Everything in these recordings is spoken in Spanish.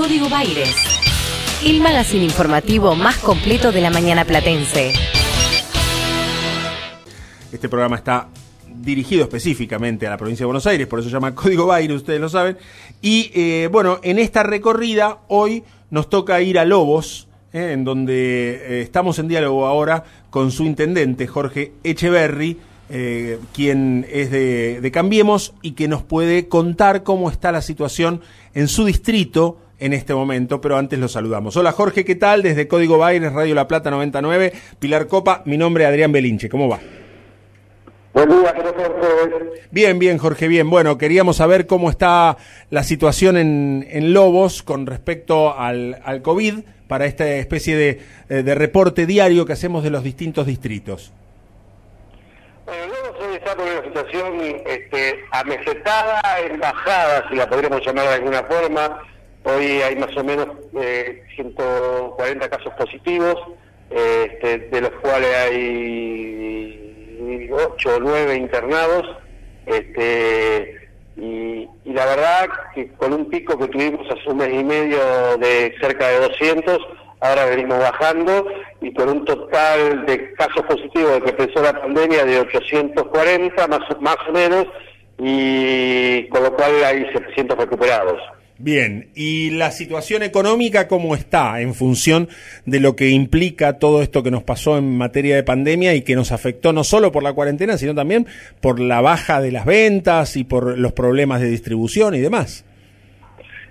Código Baires. El magazine informativo más completo de la mañana platense. Este programa está dirigido específicamente a la provincia de Buenos Aires, por eso se llama Código Baires, ustedes lo saben. Y eh, bueno, en esta recorrida hoy nos toca ir a Lobos, eh, en donde eh, estamos en diálogo ahora con su intendente, Jorge Echeverry, quien es de, Cambiemos y que nos puede contar cómo está la situación en su distrito en este momento, pero antes lo saludamos. Hola Jorge, ¿qué tal? Desde Código Baires, Radio La Plata 99, Pilar Copa, mi nombre es Adrián Belinche, ¿cómo va? Buen día. Bien, bien, Jorge, bien. Bueno, queríamos saber cómo está la situación en, en Lobos con respecto al, al, COVID para esta especie de, eh, de, reporte diario que hacemos de los distintos distritos. Bueno, Lobos hoy está con una situación este, amesetada, embajada, si la podríamos llamar de alguna forma. Hoy hay más o menos eh, 140 casos positivos, eh, este, de los cuales hay ocho o nueve internados, este, y, y, la verdad que con un pico que tuvimos hace un mes y medio de cerca de 200, ahora venimos bajando, y con un total de casos positivos de que empezó la pandemia de 840 más, más o menos, y con lo cual hay 700 recuperados. Bien, ¿y la situación económica cómo está en función de lo que implica todo esto que nos pasó en materia de pandemia y que nos afectó no solo por la cuarentena, sino también por la baja de las ventas y por los problemas de distribución y demás?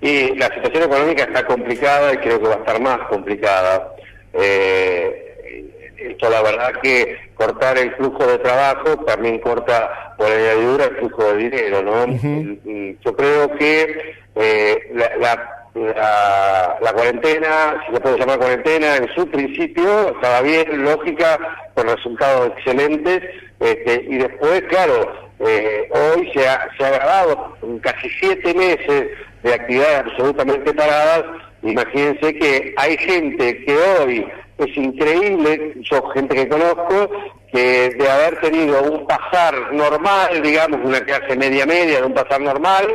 Y la situación económica está complicada y creo que va a estar más complicada. Eh, esto la verdad que cortar el flujo de trabajo también corta por añadidura el flujo de dinero, ¿no? Uh -huh. Yo creo que eh, la, la, la, la, cuarentena, si se puede llamar cuarentena, en su principio estaba bien, lógica, con resultados excelentes, este, y después, claro, eh, hoy se ha, se ha grabado casi siete meses de actividades absolutamente paradas, imagínense que hay gente que hoy es increíble, yo gente que conozco, que de haber tenido un pasar normal, digamos, una clase media-media, de un pasar normal,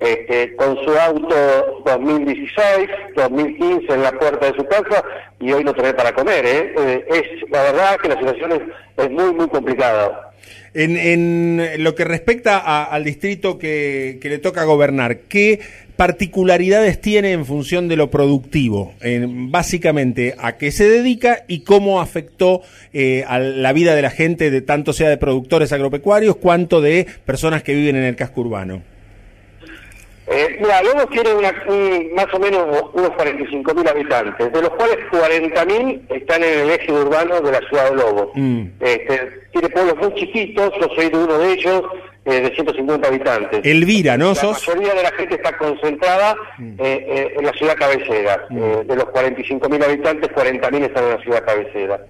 este, con su auto 2016, 2015 en la puerta de su casa y hoy no tener para comer. ¿eh? Eh, es la verdad que la situación es, es muy, muy complicada. En, en, lo que respecta a, al distrito que, le toca gobernar, ¿qué particularidades tiene en función de lo productivo? En, básicamente, ¿a qué se dedica y cómo afectó eh, a la vida de la gente, de tanto sea de productores agropecuarios, cuanto de personas que viven en el casco urbano? Eh, mira, Lobos tiene una, un, más o menos unos 45.000 habitantes, de los cuales 40.000 están en el eje urbano de la ciudad de Lobos. Mm. Este, tiene pueblos muy chiquitos, yo soy de uno de ellos, eh, de 150 habitantes. Elvira, ¿no? La ¿Sos? mayoría de la gente está concentrada mm. eh, eh, en la ciudad cabecera. Mm. de los 45.000 habitantes, 40.000 están en la ciudad cabecera.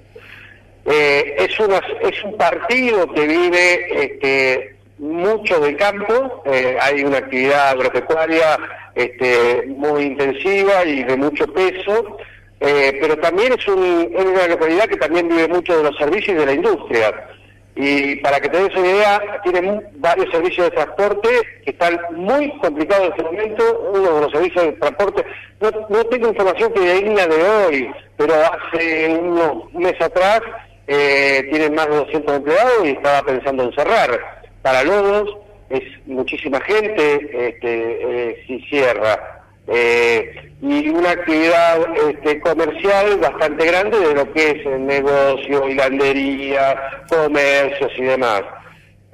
es, una, es un partido que vive... Este, mucho de campo, eh, hay una actividad agropecuaria este, muy intensiva y de mucho peso, eh, pero también es, un, es, una localidad que también vive mucho de los servicios y de la industria. Y para que te des una idea, tiene varios servicios de transporte que están muy complicados en este momento. Uno de los servicios de transporte, no, tengo información que digna de hoy, pero hace unos meses atrás eh, tienen más de 200 empleados y estaba pensando en cerrar para Lobos es muchísima gente este, eh, si cierra. Eh, y una actividad este, comercial bastante grande de lo que es el negocio, hilandería, comercios y demás.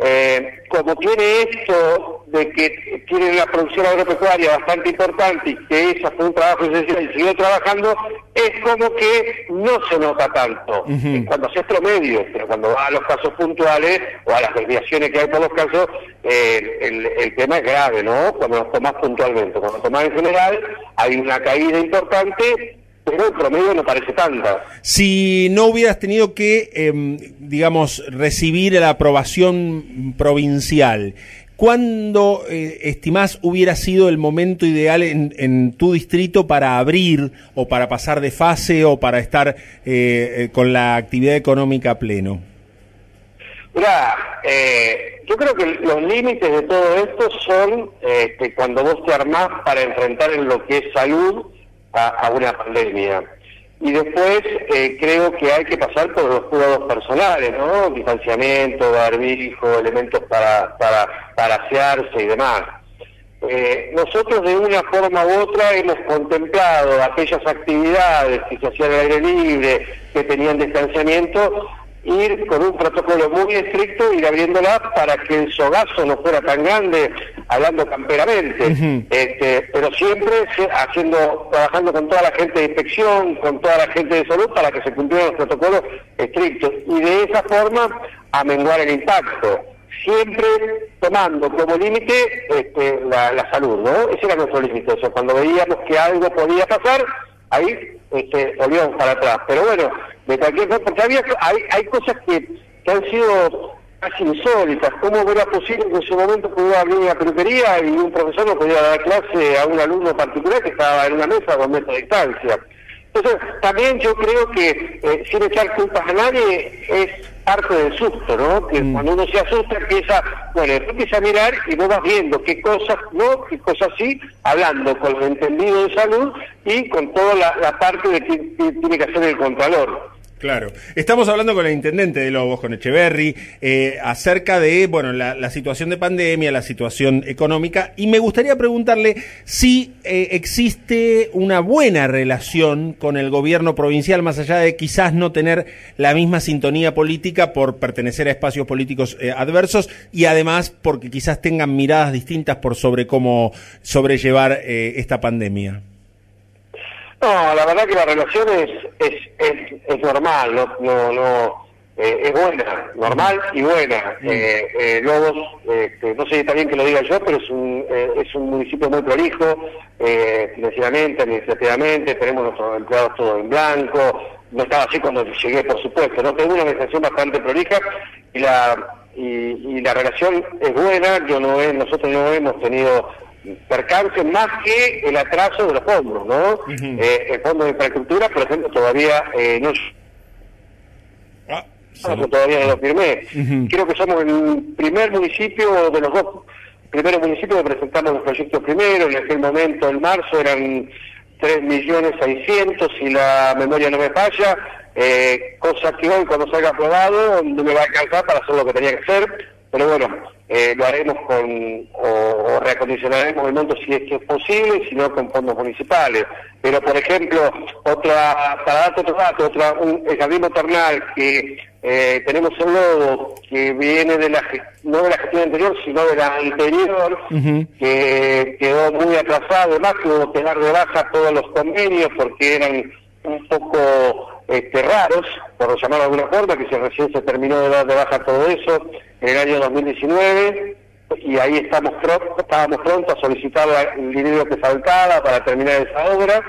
Eh, como tiene esto de que tiene una producción agropecuaria bastante importante y que esa fue un trabajo esencial y siguió trabajando, es como que no se nota tanto uh -huh. cuando haces promedio, pero cuando va a los casos puntuales o a las desviaciones que hay por los casos, eh, el, el, tema es grave, ¿no? Cuando los tomás puntualmente, cuando los tomás en general, hay una caída importante pero el promedio no parece tanta. Si no hubieras tenido que, eh, digamos, recibir la aprobación provincial, ¿cuándo eh, estimás hubiera sido el momento ideal en, en, tu distrito para abrir o para pasar de fase o para estar eh, con la actividad económica a pleno? Mira, eh, Yo creo que los límites de todo esto son este, cuando vos te armás para enfrentar en lo que es salud a, una pandemia. Y después eh, creo que hay que pasar por los cuidados personales, ¿no? Distanciamiento, barbijo, elementos para, para, para asearse y demás. Eh, nosotros de una forma u otra hemos contemplado aquellas actividades que se hacían al aire libre, que tenían distanciamiento, ir con un protocolo muy estricto, ir abriéndola para que el sogazo no fuera tan grande, hablando camperamente, este, pero siempre haciendo, trabajando con toda la gente de inspección, con toda la gente de salud para que se cumplieran los protocolos estrictos y de esa forma amenguar el impacto, siempre tomando como límite este, la, salud, ¿no? Ese era nuestro límite, o cuando veíamos que algo podía pasar, ahí este, volvíamos para atrás, pero bueno, de cualquier forma, porque había, hay, hay cosas que, que han sido casi insólitas. ¿Cómo era posible que en ese momento pudiera abrir una peluquería y un profesor no podía dar clase a un alumno particular que estaba en una mesa con metros de distancia? Entonces, también yo creo que, eh, sin echar culpas a nadie, es parte del susto, ¿no? Que mm. cuando uno se asusta empieza, bueno, empieza a mirar y vos vas viendo qué cosas no, qué cosas sí, hablando con el entendido de salud y con toda la, la parte de que tiene que hacer el contralor. Claro. Estamos hablando con el intendente de Lobos, con Echeverry, eh, acerca de, bueno, la, situación de pandemia, la situación económica, y me gustaría preguntarle si eh, existe una buena relación con el gobierno provincial, más allá de quizás no tener la misma sintonía política por pertenecer a espacios políticos eh, adversos, y además porque quizás tengan miradas distintas por sobre cómo sobrellevar esta pandemia. No, la verdad que la relación es, es, es, normal, no, no, no eh, es buena, normal y buena. Mm. Eh, eh, Lobos, este, no sé si está bien que lo diga yo, pero es un, es un municipio muy prolijo, financieramente, administrativamente, tenemos nuestros empleados todos en blanco, no estaba así cuando llegué, por supuesto, no tengo una organización bastante prolija y la y, la relación es buena, yo no nosotros no hemos tenido percance más que el atraso de los fondos, ¿no? eh, el fondo de infraestructura, por ejemplo, todavía eh, no... Ah, todavía no lo firmé. Creo que somos el primer municipio de los dos primeros municipios que presentamos los proyectos primero. En aquel momento, en marzo, eran 3 millones 600, si la memoria no me falla. Eh, cosa que hoy, cuando salga aprobado, no me va a alcanzar para hacer lo que tenía que hacer. Pero bueno, eh, lo haremos con, o, reacondicionaremos el monto si es que es posible, si no con fondos municipales. Pero, por ejemplo, otra, para darte otro dato, otra, un, el jardín maternal que eh, tenemos un logo que viene de la, no de la gestión anterior, sino de la anterior, que quedó muy atrasado, además que hubo que dar de baja todos los convenios porque eran un poco este, raros, por llamarlo de alguna forma, que se recién se terminó de dar de baja todo eso en el año 2019 y ahí estamos estábamos prontos a solicitar el dinero que faltaba para terminar esa obra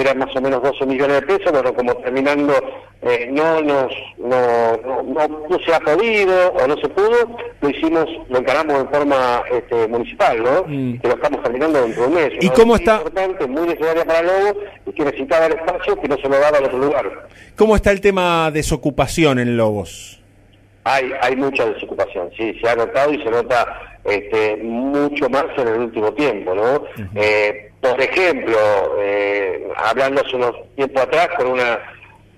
eran más o menos 12 millones de pesos, bueno, como terminando eh, no nos no, no, se ha podido o no se pudo, lo hicimos, lo encaramos en forma este, municipal, ¿no? Mm. Que lo estamos terminando dentro de un mes. ¿Y cómo está? importante, muy necesaria para Lobo y que necesitaba el espacio que no se lo daba en otro lugar. ¿Cómo está el tema desocupación en Lobos? Hay, hay mucha desocupación, sí, se ha notado y se nota este, mucho más en el último tiempo, ¿no? Por ejemplo, eh, hablando hace unos tiempo atrás con una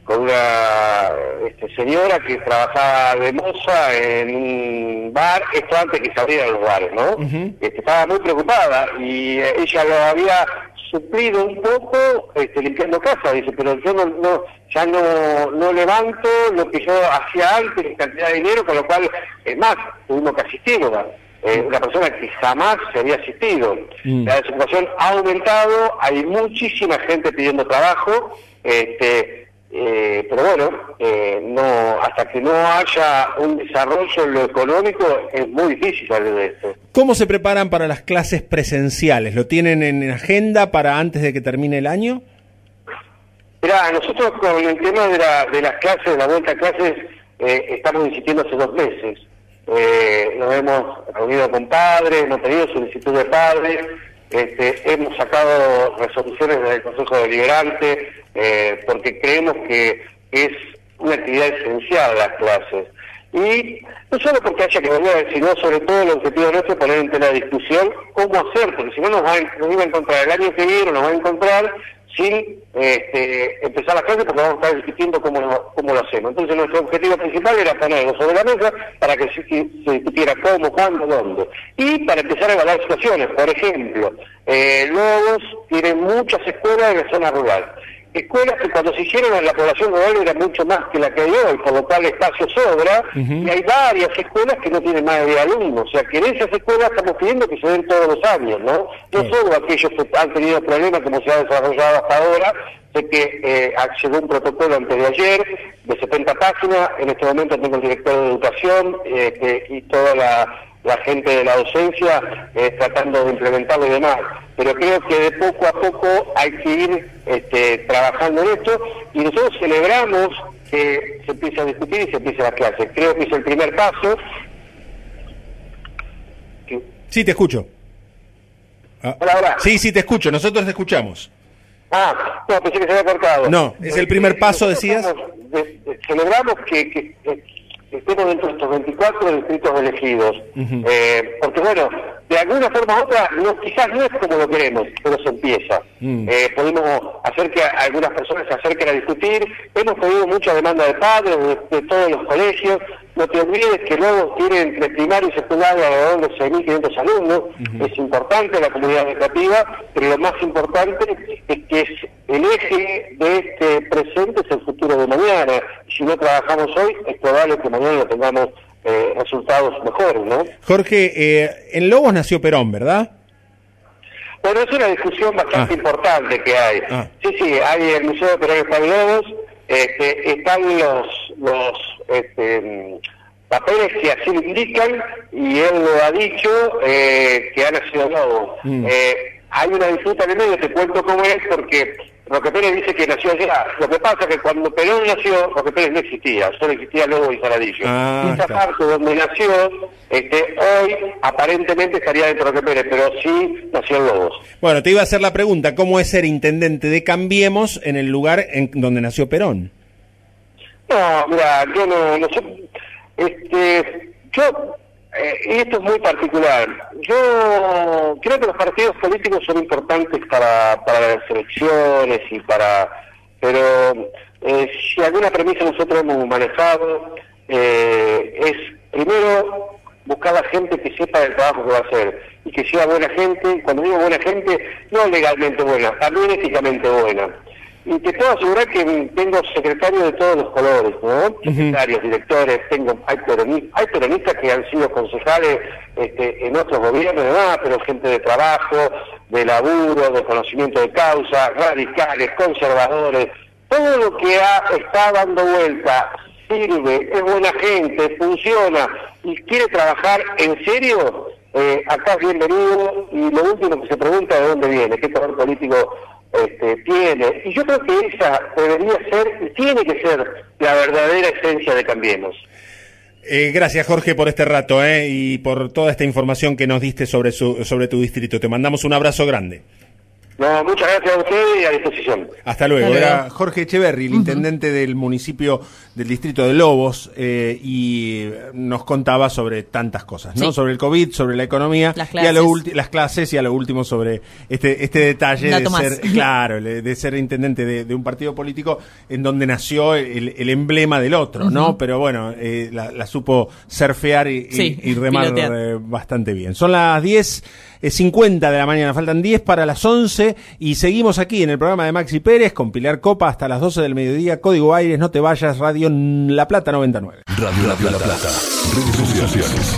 con una este, señora que trabajaba de moza en un bar, esto antes que se abrieran los bares, ¿no? Este, estaba muy preocupada y eh, ella lo había suplido un poco este, limpiando casa, dice, pero yo no, no ya no, no levanto lo que yo hacía antes cantidad de dinero, con lo cual, es más, tuvimos que asistirla eh, una persona que jamás se había asistido. Mm. La desocupación ha aumentado, hay muchísima gente pidiendo trabajo, este, eh, pero bueno, eh, no, hasta que no haya un desarrollo en lo económico es muy difícil salir de esto. ¿Cómo se preparan para las clases presenciales? ¿Lo tienen en agenda para antes de que termine el año? Mira, nosotros con el tema de, la, de las clases, de la vuelta a clases, estamos insistiendo hace dos meses. Eh, nos hemos reunido con padres, hemos tenido solicitud de padres, este, hemos sacado resoluciones del Consejo Deliberante eh, porque creemos que es una actividad esencial las clases. Y no solo porque haya que volver, sino sobre todo el objetivo nuestro es poner en tela de discusión cómo hacer, porque si no nos, va, nos iba a encontrar el año que viene, nos va a encontrar sin este, empezar la clase porque vamos a estar discutiendo cómo lo, cómo lo hacemos. Entonces nuestro objetivo principal era ponerlo sobre la mesa para que se, se discutiera cómo, cuándo, dónde. Y para empezar a evaluar situaciones. Por ejemplo, eh, Lobos tiene muchas escuelas en la zona rural escuelas que cuando se hicieron en la población rural era mucho más que la que hay hoy, por lo cual espacio sobra, y hay varias escuelas que no tienen más de 10 alumnos, o sea que en esas escuelas estamos pidiendo que se den todos los años, ¿no? No solo aquellos que han tenido problemas como se ha desarrollado hasta ahora, sé que eh, un protocolo antes de ayer de 70 páginas, en este momento tengo el director de educación eh, y toda la la gente de la docencia eh, tratando de implementarlo y demás. Pero creo que de poco a poco hay que ir este, trabajando en esto y nosotros celebramos que se empiece a discutir y se empiece la clase. Creo que es el primer paso. Sí, te escucho. Ah. Hola, Sí, sí, te escucho. Nosotros te escuchamos. Ah, no, pensé que se había cortado. No, es el primer paso, decías. celebramos que, que, estemos dentro de estos 24 distritos elegidos. eh, porque bueno, de alguna forma u otra, no, quizás no es como lo queremos, pero se empieza. Mm. Eh, podemos hacer que algunas personas se acerquen a discutir. Hemos tenido mucha demanda de padres de, todos los colegios. No te olvides que luego tienen entre primaria y secundaria alrededor de 6.500 alumnos. Es importante la comunidad educativa, pero lo más importante es que es el eje de este presente es el futuro de mañana. Si no trabajamos hoy, es probable que mañana tengamos eh, resultados mejores, ¿no? Jorge, eh, en Lobos nació Perón, ¿verdad? Bueno, es una discusión bastante ah. importante que hay. Ah. Sí, sí, hay el Museo de Perón está en Lobos, este, están los, los este, papeles que así lo indican y él lo ha dicho eh, que ha nacido Lobos. Mm. hay una disputa en el medio, te cuento cómo es, porque Roque Pérez dice que nació allá. Lo que pasa es que cuando Perón nació, Roque Pérez no existía, solo existía luego y Saladillo. Ah, Esa parte donde nació, este, hoy aparentemente estaría dentro de Roque Pérez, pero sí nació en Lobos. Bueno, te iba a hacer la pregunta, ¿cómo es ser intendente de Cambiemos en el lugar en donde nació Perón? No, mira, yo no, no sé, este, yo eh, esto es muy particular. Yo creo que los partidos políticos son importantes para, para las elecciones y para... Pero eh, si alguna premisa nosotros hemos manejado eh, es primero buscar a gente que sepa del trabajo que va a hacer y que sea buena gente. Cuando digo buena gente, no legalmente buena, también éticamente buena. Y te puedo asegurar que tengo secretarios de todos los colores, ¿no? Secretarios, directores, tengo, hay peronistas, hay peronistas que han sido concejales este, en otros gobiernos, demás, pero gente de trabajo, de laburo, de conocimiento de causa, radicales, conservadores, todo lo que ha, está dando vuelta sirve, es buena gente, funciona y quiere trabajar en serio, eh, acá es bienvenido y lo último que se pregunta es de dónde viene, qué color político este, tiene. Y yo creo que esa debería ser, tiene que ser la verdadera esencia de Cambiemos. Eh, gracias Jorge por este rato eh, y por toda esta información que nos diste sobre, su, sobre tu distrito. Te mandamos un abrazo grande. No, muchas gracias a usted y a disposición. Hasta luego. Era Jorge Echeverri, el intendente del municipio del distrito de Lobos, eh, y nos contaba sobre tantas cosas, ¿no? Sobre el COVID, sobre la economía, las clases. y a las clases y a lo último sobre este este detalle de ser, claro, de ser intendente de, un partido político en donde nació el, emblema del otro, ¿no? Pero bueno, eh, la, supo surfear y, y, remar eh, bastante bien. Son las 10 50 de la mañana, faltan 10 para las 11 y seguimos aquí en el programa de Maxi Pérez con Pilar Copa hasta las 12 del mediodía, Código Aires, no te vayas, Radio La Plata 99. Radio, La Plata, redes sociales.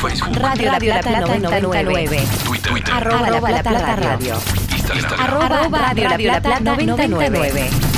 Facebook. Radio, La Plata, 99. Twitter. Arroba La Plata Radio. Arroba Radio La Plata 99.